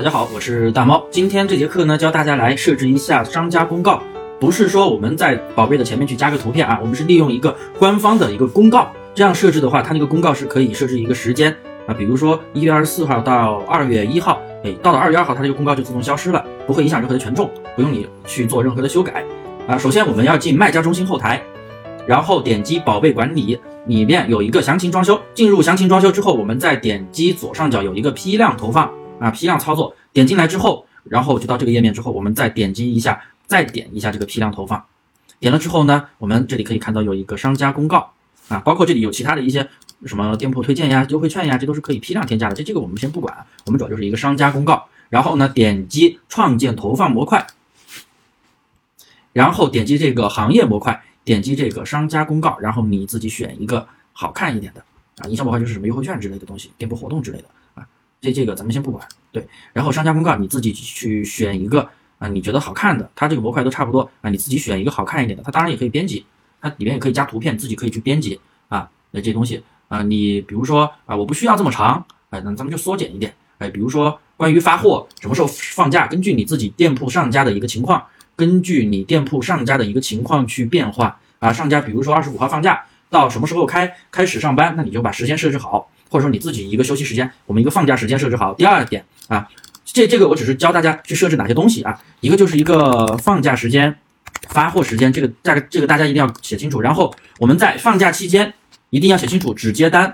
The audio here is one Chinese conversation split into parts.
大家好，我是大猫。今天这节课呢，教大家来设置一下商家公告。不是说我们在宝贝的前面去加个图片啊，我们是利用一个官方的一个公告。这样设置的话，它那个公告是可以设置一个时间啊，比如说一月二十四号到二月一号，哎，到了二月二号，它这个公告就自动消失了，不会影响任何的权重，不用你去做任何的修改啊。首先我们要进卖家中心后台，然后点击宝贝管理，里面有一个详情装修。进入详情装修之后，我们再点击左上角有一个批量投放。啊，批量操作，点进来之后，然后就到这个页面之后，我们再点击一下，再点一下这个批量投放，点了之后呢，我们这里可以看到有一个商家公告啊，包括这里有其他的一些什么店铺推荐呀、优惠券呀，这都是可以批量添加的。这这个我们先不管，我们主要就是一个商家公告。然后呢，点击创建投放模块，然后点击这个行业模块，点击这个商家公告，然后你自己选一个好看一点的啊，营销模块就是什么优惠券之类的东西，店铺活动之类的。这这个咱们先不管，对，然后商家公告你自己去选一个啊，你觉得好看的，它这个模块都差不多啊，你自己选一个好看一点的，它当然也可以编辑，它里面也可以加图片，自己可以去编辑啊，那这东西啊，你比如说啊，我不需要这么长，哎，那咱们就缩减一点，哎，比如说关于发货什么时候放假，根据你自己店铺上架的一个情况，根据你店铺上架的一个情况去变化啊，上架比如说二十五号放假，到什么时候开开始上班，那你就把时间设置好。或者说你自己一个休息时间，我们一个放假时间设置好。第二点啊，这这个我只是教大家去设置哪些东西啊，一个就是一个放假时间、发货时间，这个大概这个大家一定要写清楚。然后我们在放假期间一定要写清楚，只接单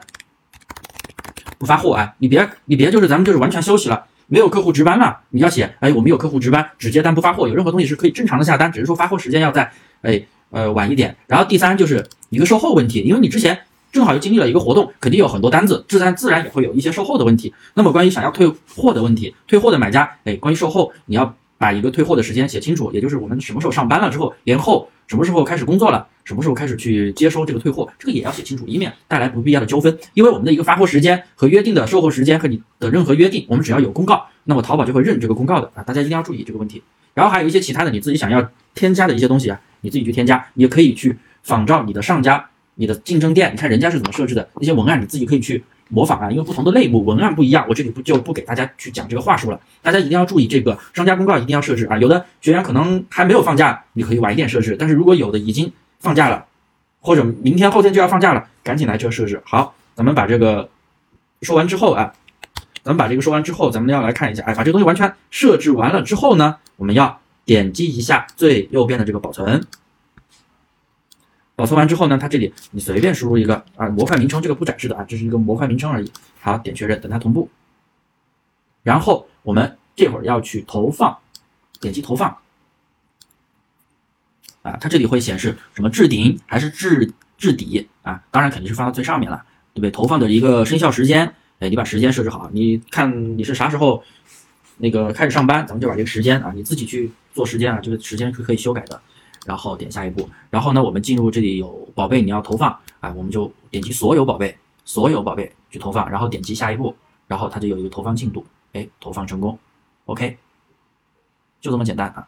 不发货啊，你别你别就是咱们就是完全休息了，没有客户值班了，你要写哎我们有客户值班，只接单不发货，有任何东西是可以正常的下单，只是说发货时间要在哎呃晚一点。然后第三就是一个售后问题，因为你之前。正好又经历了一个活动，肯定有很多单子，自然自然也会有一些售后的问题。那么关于想要退货的问题，退货的买家，哎，关于售后，你要把一个退货的时间写清楚，也就是我们什么时候上班了之后，年后什么时候开始工作了，什么时候开始去接收这个退货，这个也要写清楚，以免带来不必要的纠纷。因为我们的一个发货时间和约定的售后时间和你的任何约定，我们只要有公告，那么淘宝就会认这个公告的啊，大家一定要注意这个问题。然后还有一些其他的你自己想要添加的一些东西啊，你自己去添加，也可以去仿照你的上家。你的竞争店，你看人家是怎么设置的那些文案，你自己可以去模仿啊。因为不同的类目文案不一样，我这里不就不给大家去讲这个话术了。大家一定要注意这个商家公告一定要设置啊。有的学员可能还没有放假，你可以晚一点设置。但是如果有的已经放假了，或者明天后天就要放假了，赶紧来这设置。好，咱们把这个说完之后啊，咱们把这个说完之后，咱们要来看一下，哎，把这个东西完全设置完了之后呢，我们要点击一下最右边的这个保存。保存完之后呢，它这里你随便输入一个啊模块名称，这个不展示的啊，这是一个模块名称而已。好，点确认，等它同步。然后我们这会儿要去投放，点击投放。啊，它这里会显示什么置顶还是置置底啊？当然肯定是放到最上面了，对不对？投放的一个生效时间，哎，你把时间设置好，你看你是啥时候那个开始上班，咱们就把这个时间啊，你自己去做时间啊，这个时间是可以修改的。然后点下一步，然后呢，我们进入这里有宝贝你要投放啊，我们就点击所有宝贝，所有宝贝去投放，然后点击下一步，然后它就有一个投放进度，哎，投放成功，OK，就这么简单啊。